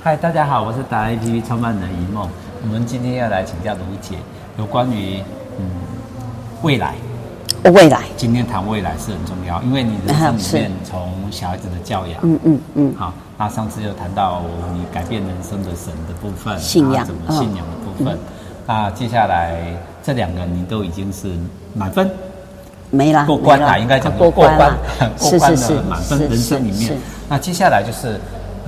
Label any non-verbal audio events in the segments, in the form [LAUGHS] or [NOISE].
嗨，大家好，我是达人 APP 创办人一梦。我们今天要来请教卢姐，有关于嗯未来。未来，今天谈未来是很重要，因为你人生里面从小孩子的教养，嗯嗯嗯，好，那上次又谈到你改变人生的神的部分，信仰，怎么信仰的部分。那接下来这两个你都已经是满分，没了，过关了，应该讲过关了，过关的满分人生里面。那接下来就是，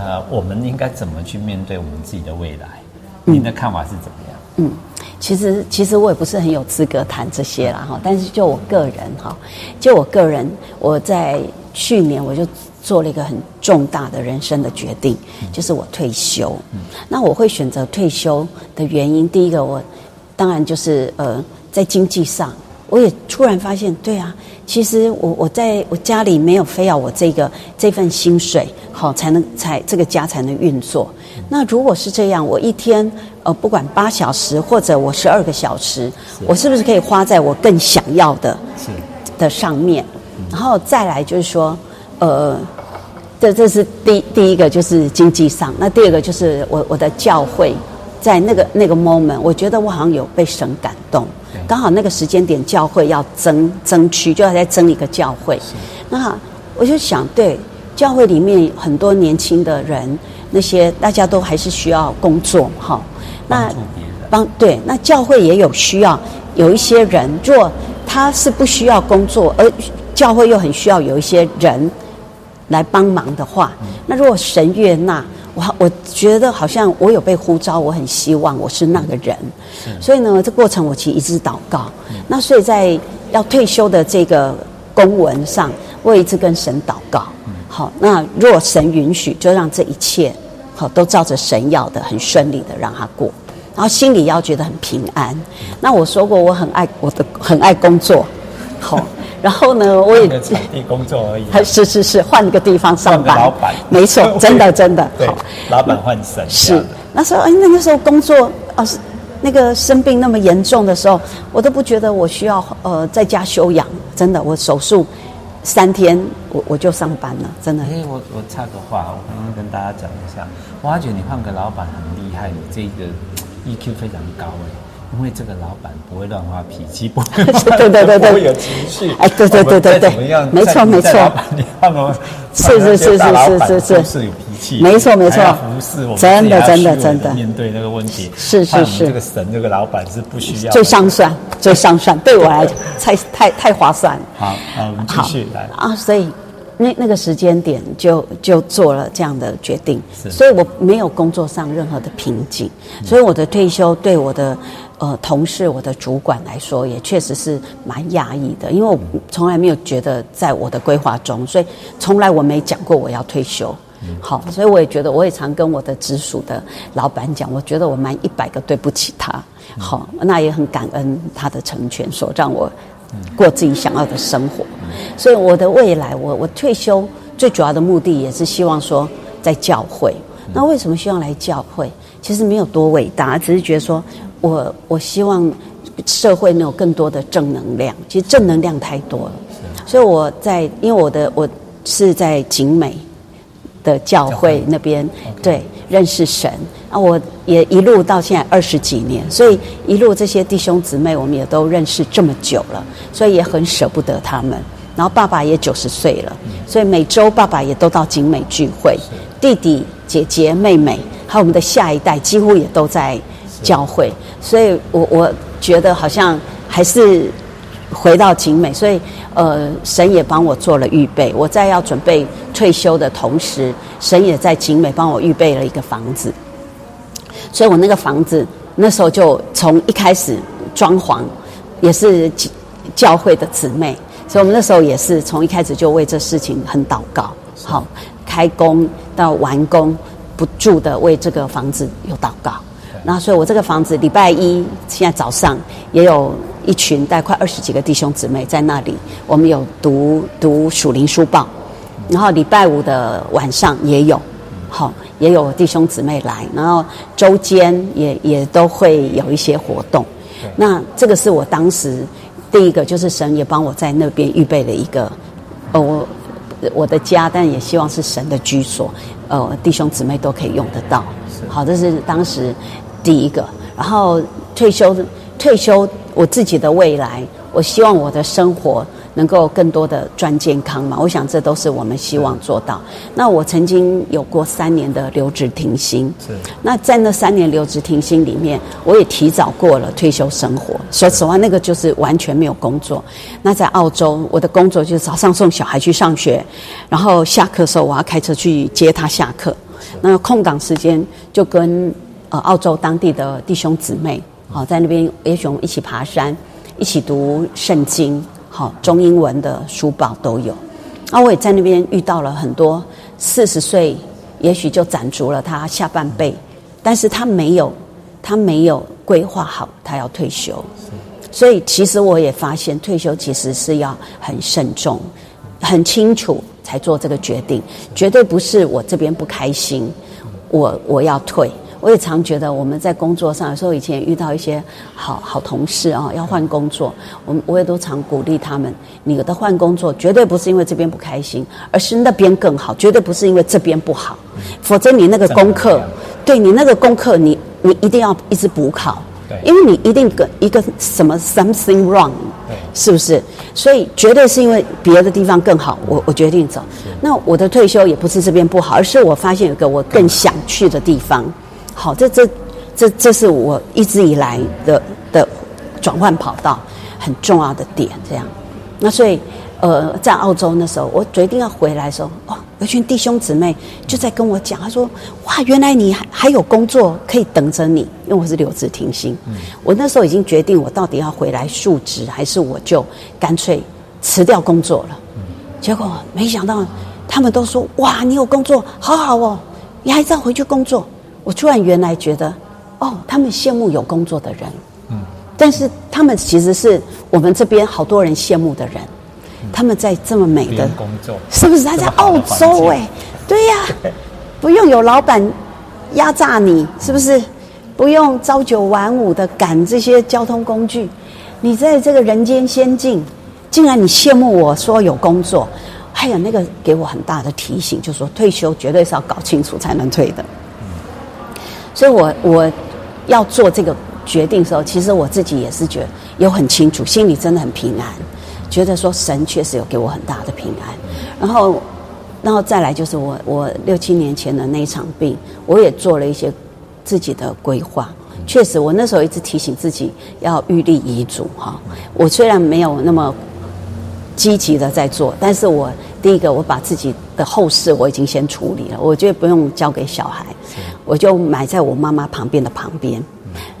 呃，我们应该怎么去面对我们自己的未来？您的看法是怎么样？嗯。其实，其实我也不是很有资格谈这些啦哈。但是就我个人哈，就我个人，我在去年我就做了一个很重大的人生的决定，就是我退休。那我会选择退休的原因，第一个我当然就是呃，在经济上，我也突然发现，对啊，其实我我在我家里没有非要我这个这份薪水好才能才这个家才能运作。那如果是这样，我一天呃不管八小时或者我十二个小时，我是不是可以花在我更想要的的上面？然后再来就是说，呃，这这是第第一个就是经济上，那第二个就是我我的教会，在那个那个 moment，我觉得我好像有被神感动，刚好那个时间点教会要争争区，就要再争一个教会，那我就想，对教会里面很多年轻的人。那些大家都还是需要工作，哈，那帮对，那教会也有需要有一些人，若他是不需要工作，而教会又很需要有一些人来帮忙的话，那如果神悦纳，我我觉得好像我有被呼召，我很希望我是那个人，所以呢，这过程我其实一直祷告，那所以在要退休的这个公文上，我也一直跟神祷告。好，那若神允许，就让这一切好都照着神要的，很顺利的让他过，然后心里要觉得很平安。那我说过，我很爱我的，很爱工作。好，然后呢，我也换个场地工作而已。还 [LAUGHS] 是是是，换一个地方上班。老板，没错，[LAUGHS] 真的真的。对，老板换神。是那时候，哎，那个时候工作啊，是那个生病那么严重的时候，我都不觉得我需要呃在家休养。真的，我手术。三天，我我就上班了，真的。哎，我我插个话，我刚刚跟大家讲一下，我发觉你换个老板很厉害，你这个 EQ 非常高哎，因为这个老板不会乱发脾气，不会 [LAUGHS] 对对对对，不会有情绪。哎，对对对对对，怎么样？没错没错，你看我是是是是是是。是有脾气，没错没错，服侍我们，真的真的真的。面对那个问题，是是是，这个神这个老板是不需要最上算。最上算，对我来讲，太太太划算。好，好，我们继续来。啊。所以那那个时间点就就做了这样的决定，所以我没有工作上任何的瓶颈，所以我的退休对我的呃同事、我的主管来说，也确实是蛮压抑的，因为我从来没有觉得在我的规划中，所以从来我没讲过我要退休。好，所以我也觉得，我也常跟我的直属的老板讲，我觉得我蛮一百个对不起他。好，那也很感恩他的成全，说让我过自己想要的生活。所以我的未来，我我退休最主要的目的也是希望说在教会。那为什么希望来教会？其实没有多伟大，只是觉得说我我希望社会能有更多的正能量。其实正能量太多了，所以我在因为我的我是在景美的教会那边对认识神。啊，我也一路到现在二十几年，所以一路这些弟兄姊妹，我们也都认识这么久了，所以也很舍不得他们。然后爸爸也九十岁了，所以每周爸爸也都到景美聚会，弟弟、姐姐、妹妹，还有我们的下一代，几乎也都在教会。所以我我觉得好像还是回到景美，所以呃，神也帮我做了预备。我在要准备退休的同时，神也在景美帮我预备了一个房子。所以我那个房子那时候就从一开始装潢，也是教会的姊妹，所以我们那时候也是从一开始就为这事情很祷告，好，开工到完工不住的为这个房子有祷告。那所以我这个房子礼拜一现在早上也有一群大概快二十几个弟兄姊妹在那里，我们有读读属灵书报，然后礼拜五的晚上也有，好。也有弟兄姊妹来，然后周间也也都会有一些活动。那这个是我当时第一个，就是神也帮我在那边预备了一个，呃，我我的家，但也希望是神的居所，呃，弟兄姊妹都可以用得到。好，这是当时第一个。然后退休，退休，我自己的未来，我希望我的生活。能够更多的赚健康嘛？我想这都是我们希望做到。那我曾经有过三年的留职停薪，是。那在那三年留职停薪里面，我也提早过了退休生活。说实话，那个就是完全没有工作。那在澳洲，我的工作就是早上送小孩去上学，然后下课的时候我要开车去接他下课。那空档时间就跟呃澳洲当地的弟兄姊妹，好在那边也许我们一起爬山，一起读圣经。好，中英文的书报都有。那我也在那边遇到了很多四十岁，也许就攒足了他下半辈，但是他没有，他没有规划好他要退休。所以其实我也发现，退休其实是要很慎重、很清楚才做这个决定，绝对不是我这边不开心，我我要退。我也常觉得我们在工作上，有时候以前遇到一些好好同事啊，要换工作，我们我也都常鼓励他们：你的换工作绝对不是因为这边不开心，而是那边更好，绝对不是因为这边不好。否则你那个功课，对你那个功课，你你一定要一直补考，因为你一定个一个什么 something wrong，是不是？所以绝对是因为别的地方更好，我我决定走。那我的退休也不是这边不好，而是我发现有个我更想去的地方。好，这这这这是我一直以来的的转换跑道很重要的点，这样。那所以，呃，在澳洲那时候，我决定要回来的时候，哦，有群弟兄姊妹就在跟我讲，他说：“哇，原来你还还有工作可以等着你，因为我是留职停薪。嗯”我那时候已经决定，我到底要回来述职，还是我就干脆辞掉工作了。嗯、结果没想到，他们都说：“哇，你有工作，好好哦，你还是要回去工作。”我突然原来觉得，哦，他们羡慕有工作的人，嗯，但是他们其实是我们这边好多人羡慕的人，嗯、他们在这么美的工作，是不是？他在澳洲哎、欸，对呀、啊，不用有老板压榨你，是不是？不用朝九晚五的赶这些交通工具，你在这个人间仙境，竟然你羡慕我说有工作，还有那个给我很大的提醒，就是说退休绝对是要搞清楚才能退的。所以我，我要做这个决定的时候，其实我自己也是觉得有很清楚，心里真的很平安，觉得说神确实有给我很大的平安。然后，然后再来就是我我六七年前的那一场病，我也做了一些自己的规划。确实，我那时候一直提醒自己要预立遗嘱哈。我虽然没有那么积极的在做，但是我第一个我把自己的后事我已经先处理了，我觉得不用交给小孩。我就埋在我妈妈旁边的旁边，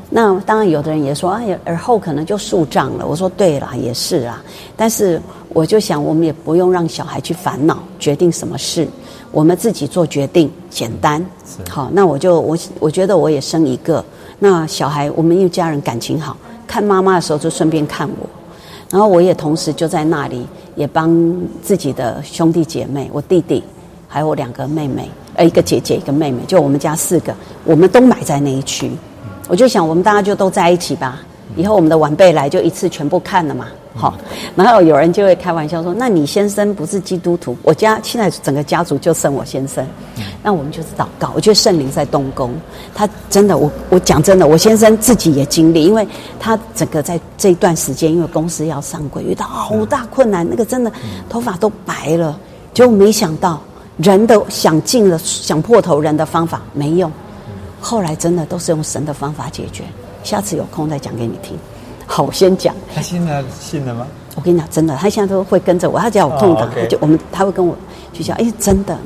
那当然有的人也说，哎，而后可能就树葬了。我说对啦，也是啦。但是我就想，我们也不用让小孩去烦恼决定什么事，我们自己做决定，简单。好，那我就我我觉得我也生一个，那小孩我们一家人感情好，看妈妈的时候就顺便看我，然后我也同时就在那里也帮自己的兄弟姐妹，我弟弟还有我两个妹妹。呃，一个姐姐，一个妹妹，就我们家四个，我们都埋在那一区。我就想，我们大家就都在一起吧。以后我们的晚辈来，就一次全部看了嘛。好，然后有人就会开玩笑说：“那你先生不是基督徒？我家现在整个家族就剩我先生。”那我们就是祷告。我觉得圣灵在动工，他真的，我我讲真的，我先生自己也经历，因为他整个在这一段时间，因为公司要上柜，遇到好大困难，那个真的头发都白了，就没想到。人都想尽了想破头人的方法没用，后来真的都是用神的方法解决。下次有空再讲给你听。好，我先讲。他现在信了吗？我跟你讲，真的，他现在都会跟着我。他只要有空档，哦 okay、就我们他会跟我去讲。哎，真的，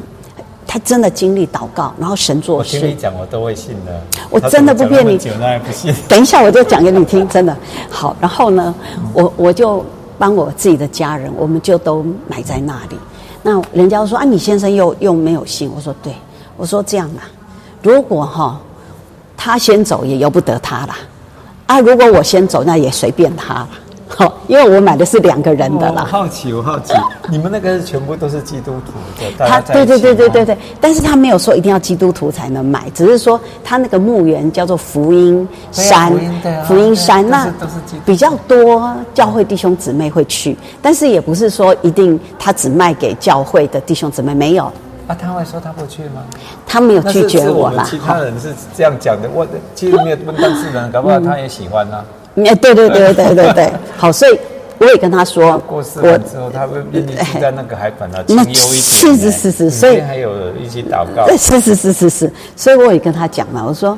他真的经历祷告，然后神做事。我听你讲，我都会信的。我真的不骗你。不信。等一下，我就讲给你听，真的。好，然后呢，我我就帮我自己的家人，我们就都埋在那里。那人家说啊，你先生又又没有信，我说对，我说这样啊，如果哈、哦、他先走也由不得他啦，啊，如果我先走那也随便他了，[LAUGHS] 好，因为我买的是两个人的啦。我好奇，我好奇，[LAUGHS] 你们那个是全部都是基督徒的？他对对对对对对，但是他没有说一定要基督徒才能买，只是说他那个墓园叫做福音山，福音山那比较多教会弟兄姊妹会去，但是也不是说一定他只卖给教会的弟兄姊妹，没有。啊，他会说他不去吗？他没有拒绝我啦。其他人是这样讲的，我其实没有问当事人，搞不好他也喜欢啊。哎，对对对对对对，[LAUGHS] 好，所以我也跟他说，过世了之后，他会愿意住在那个海板啊，[LAUGHS] 清幽一点。是是是是，所以还有一起祷告。[LAUGHS] 是是是是是，所以我也跟他讲嘛，我说，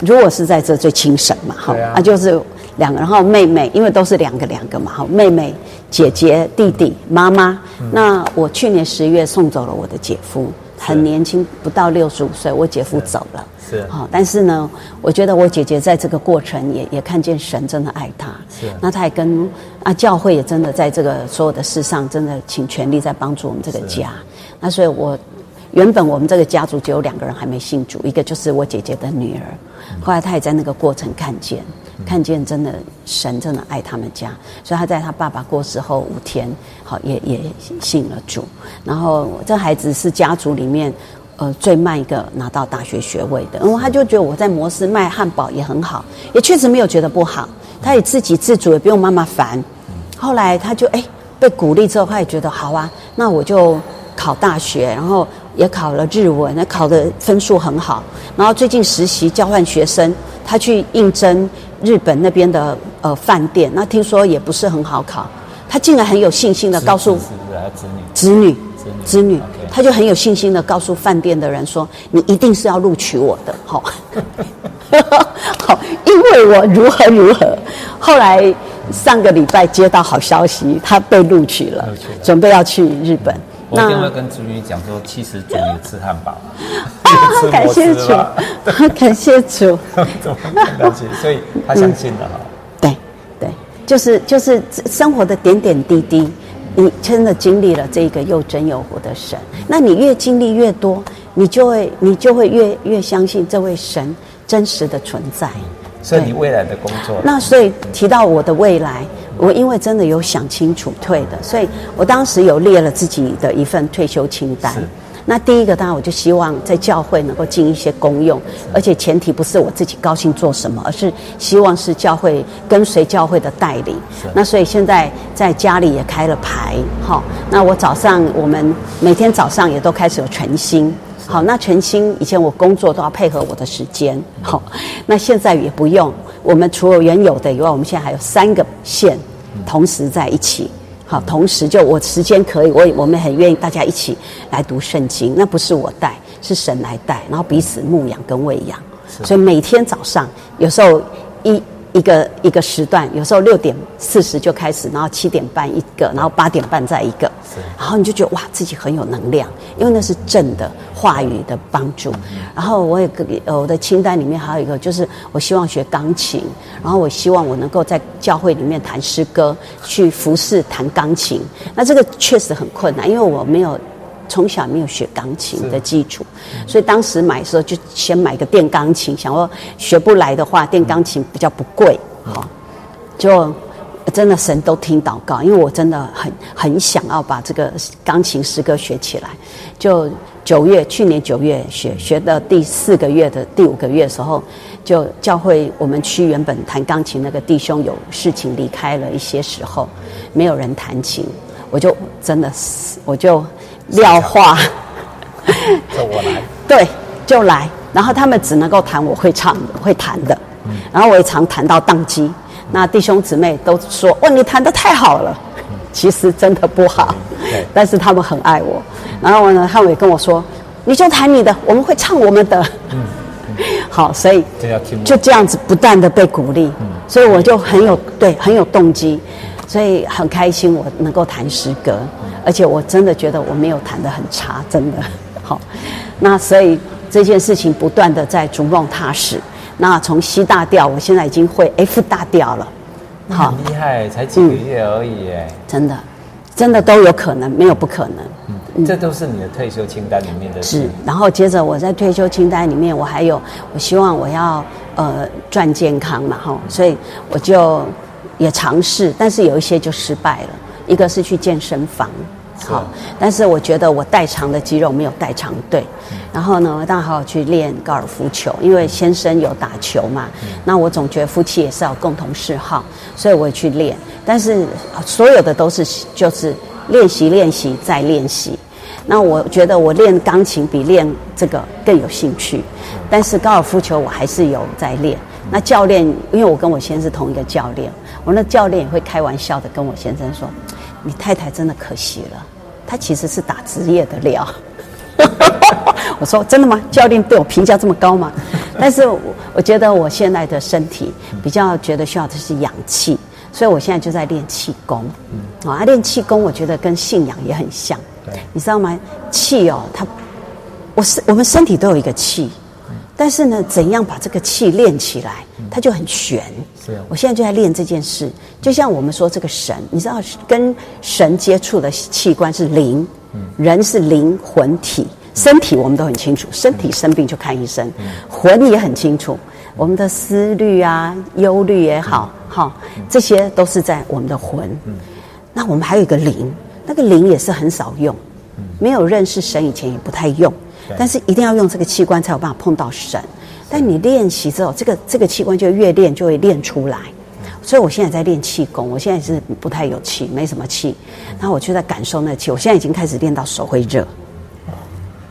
如果是在这最轻省嘛，哈，啊，就是两个，然后妹妹，因为都是两个两个嘛，好，妹妹。姐姐、弟弟、妈妈，那我去年十月送走了我的姐夫，很年轻，不到六十五岁，我姐夫走了。是，好，但是呢，我觉得我姐姐在这个过程也也看见神真的爱她。是，那她也跟啊教会也真的在这个所有的事上，真的请全力在帮助我们这个家。那所以我原本我们这个家族只有两个人还没信主，一个就是我姐姐的女儿，后来她也在那个过程看见。看见真的神真的爱他们家，所以他在他爸爸过世后五天，好也也信了主。然后这孩子是家族里面呃最慢一个拿到大学学位的，然后他就觉得我在摩斯卖汉堡也很好，也确实没有觉得不好，他也自给自足，也不用妈妈烦。后来他就哎被鼓励之后，他也觉得好啊，那我就考大学，然后也考了日文，那考的分数很好。然后最近实习交换学生，他去应征。日本那边的呃饭店，那听说也不是很好考，他竟然很有信心的告诉子女，子女，他就很有信心的告诉饭店的人说：“你一定是要录取我的，[LAUGHS] 好，[LAUGHS] 好，因为我如何如何。”后来上个礼拜接到好消息，他被录取了，准备要去日本。我一定会跟子女讲说，其实主也吃汉堡，[LAUGHS] 啊，感谢主，[LAUGHS] 感谢主，怎么感谢？所以他相信了哈。[LAUGHS] 对对，就是就是生活的点点滴滴，你真的经历了这个又真又活的神。那你越经历越多，你就会你就会越越相信这位神真实的存在。所以你未来的工作，那所以提到我的未来。我因为真的有想清楚退的，所以我当时有列了自己的一份退休清单。那第一个当然我就希望在教会能够尽一些功用，而且前提不是我自己高兴做什么，而是希望是教会跟随教会的带领。那所以现在在家里也开了牌，好，那我早上我们每天早上也都开始有晨星。好，那晨星以前我工作都要配合我的时间，好，那现在也不用。我们除了原有的以外，我们现在还有三个线同时在一起。好，同时就我时间可以，我我们很愿意大家一起来读圣经。那不是我带，是神来带，然后彼此牧养跟喂养。所以每天早上有时候一。一个一个时段，有时候六点四十就开始，然后七点半一个，然后八点半再一个，然后你就觉得哇，自己很有能量，因为那是正的话语的帮助。然后我也呃，我的清单里面还有一个，就是我希望学钢琴，然后我希望我能够在教会里面弹诗歌，去服侍弹钢琴。那这个确实很困难，因为我没有。从小没有学钢琴的基础，所以当时买的时候就先买个电钢琴，想说学不来的话，电钢琴比较不贵，好，就真的神都听祷告，因为我真的很很想要把这个钢琴诗歌学起来。就九月，去年九月学学到第四个月的第五个月的时候，就教会我们区原本弹钢琴那个弟兄有事情离开了一些时候，没有人弹琴，我就真的是我就。廖化，[LAUGHS] 就我来，[LAUGHS] 对，就来。然后他们只能够弹我会唱的、会弹的。然后我也常弹到宕机。那弟兄姊妹都说：“哇，你弹得太好了。”其实真的不好，但是他们很爱我。然后呢，他们也跟我说：“你就弹你的，我们会唱我们的。” [LAUGHS] 好，所以就这样子不断的被鼓励，所以我就很有对很有动机，所以很开心我能够弹诗歌。而且我真的觉得我没有弹得很差，真的 [LAUGHS] 好。那所以这件事情不断的在逐梦踏实。那从 C 大调，我现在已经会 F 大调了，好厉害，才几个月而已哎、嗯。真的，真的都有可能，没有不可能。嗯，这都是你的退休清单里面的事。是，然后接着我在退休清单里面，我还有，我希望我要呃赚健康嘛，哈，所以我就也尝试，但是有一些就失败了。一个是去健身房，好，但是我觉得我代偿的肌肉没有代偿对。然后呢，当然好好去练高尔夫球，因为先生有打球嘛。那我总觉得夫妻也是要共同嗜好，所以我也去练。但是所有的都是就是练习练习再练习。那我觉得我练钢琴比练这个更有兴趣，但是高尔夫球我还是有在练。那教练，因为我跟我先生是同一个教练，我那教练也会开玩笑的跟我先生说：“你太太真的可惜了，她其实是打职业的料。[LAUGHS] ”我说：“真的吗？教练对我评价这么高吗？”但是我我觉得我现在的身体比较觉得需要的是氧气，所以我现在就在练气功。嗯，啊，练气功我觉得跟信仰也很像。你知道吗？气哦，它，我是我们身体都有一个气。但是呢，怎样把这个气练起来，它就很玄。是，我现在就在练这件事。就像我们说这个神，你知道，跟神接触的器官是灵，人是灵魂体，身体我们都很清楚，身体生病就看医生，魂也很清楚，我们的思虑啊、忧虑也好，好，这些都是在我们的魂。那我们还有一个灵，那个灵也是很少用，没有认识神以前也不太用。但是一定要用这个器官才有办法碰到神。但你练习之后，这个这个器官就越练就会练出来。所以我现在在练气功，我现在是不太有气，没什么气。然后我就在感受那气，我现在已经开始练到手会热。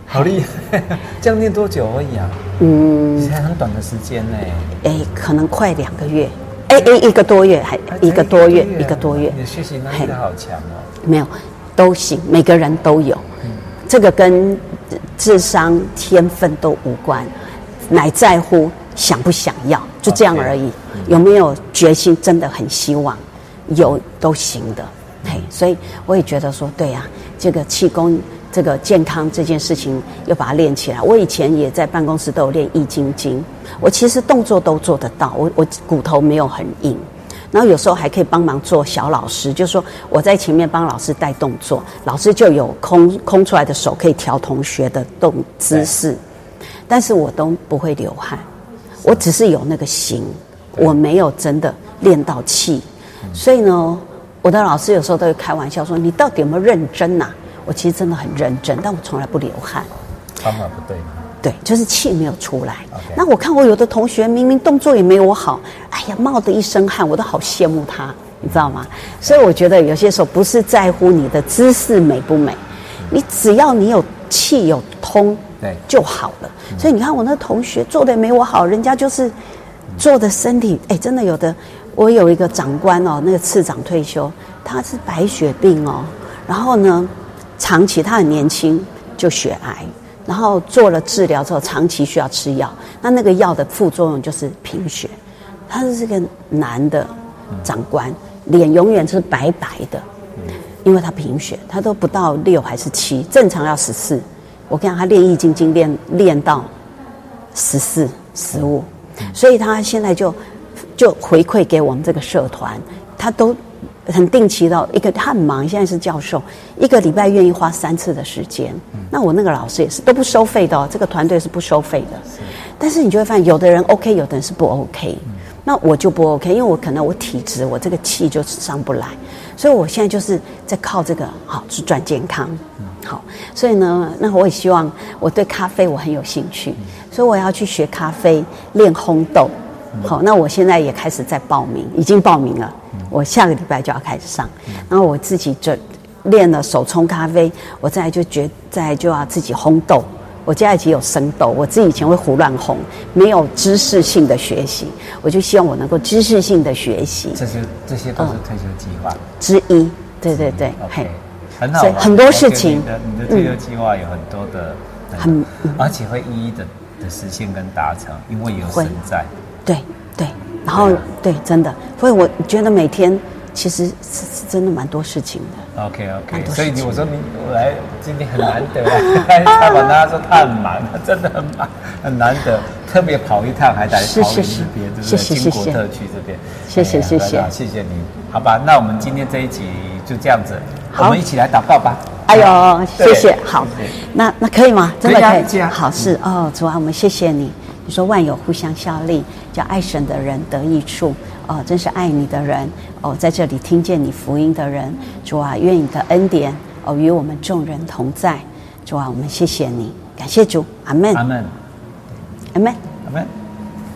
好厉害！这样练多久而已啊？嗯，才很短的时间呢。哎，可能快两个月。哎哎，一个多月还一个多月，一个多月。你的学习能力好强哦。没有，都行，每个人都有。这个跟智商、天分都无关，乃在乎想不想要，就这样而已。有没有决心？真的很希望有都行的。嘿，所以我也觉得说，对呀、啊，这个气功、这个健康这件事情，要把它练起来。我以前也在办公室都有练易筋经，我其实动作都做得到，我我骨头没有很硬。然后有时候还可以帮忙做小老师，就是说我在前面帮老师带动作，老师就有空空出来的手可以调同学的动姿势，但是我都不会流汗，我只是有那个型，我没有真的练到气，所以呢，我的老师有时候都会开玩笑说：“你到底有没有认真呐？”我其实真的很认真，但我从来不流汗。方法不对。对，就是气没有出来。那我看我有的同学明明动作也没有我好，哎呀，冒的一身汗，我都好羡慕他，你知道吗？所以我觉得有些时候不是在乎你的姿势美不美，你只要你有气有通，对就好了。所以你看我那同学做的也没我好，人家就是做的身体，哎，真的有的。我有一个长官哦，那个次长退休，他是白血病哦，然后呢，长期他很年轻就血癌。然后做了治疗之后，长期需要吃药。那那个药的副作用就是贫血。他是这个男的长官，脸永远是白白的，因为他贫血，他都不到六还是七，正常要十四。我跟，他练易筋经练练到十四、十五，所以他现在就就回馈给我们这个社团，他都。很定期的一个，他很忙，现在是教授，一个礼拜愿意花三次的时间。嗯、那我那个老师也是都不收费的哦，这个团队是不收费的。是但是你就会发现，有的人 OK，有的人是不 OK。嗯、那我就不 OK，因为我可能我体质，我这个气就上不来，所以我现在就是在靠这个好去赚健康。嗯、好，所以呢，那我也希望我对咖啡我很有兴趣，嗯、所以我要去学咖啡，练烘豆。好，那我现在也开始在报名，已经报名了。我下个礼拜就要开始上，然后我自己就练了手冲咖啡，我再就觉再就要自己烘豆。我家已经有生豆，我自己以前会胡乱烘，没有知识性的学习，我就希望我能够知识性的学习。这些这些都是退休计划之一，对对对，嘿，很好。很多事情，你的你的退休计划有很多的很，而且会一一的的实现跟达成，因为有神在。对对，然后对，真的，所以我觉得每天其实是是真的蛮多事情的。OK OK，所以我说你我来今天很难得来采访他，说他很忙，他真的很忙，很难得，特别跑一趟还在桃园这边，对不对？经国特区这边，谢谢谢谢。谢谢你，好吧？那我们今天这一集就这样子，我们一起来祷告吧。哎呦，谢谢，好，那那可以吗？真的可以，好事哦，主啊，我们谢谢你。你说万有互相效力，叫爱神的人得益处。哦，真是爱你的人哦，在这里听见你福音的人，主啊，愿你的恩典哦与我们众人同在。主啊，我们谢谢你，感谢主，阿门，阿门，阿门，阿门。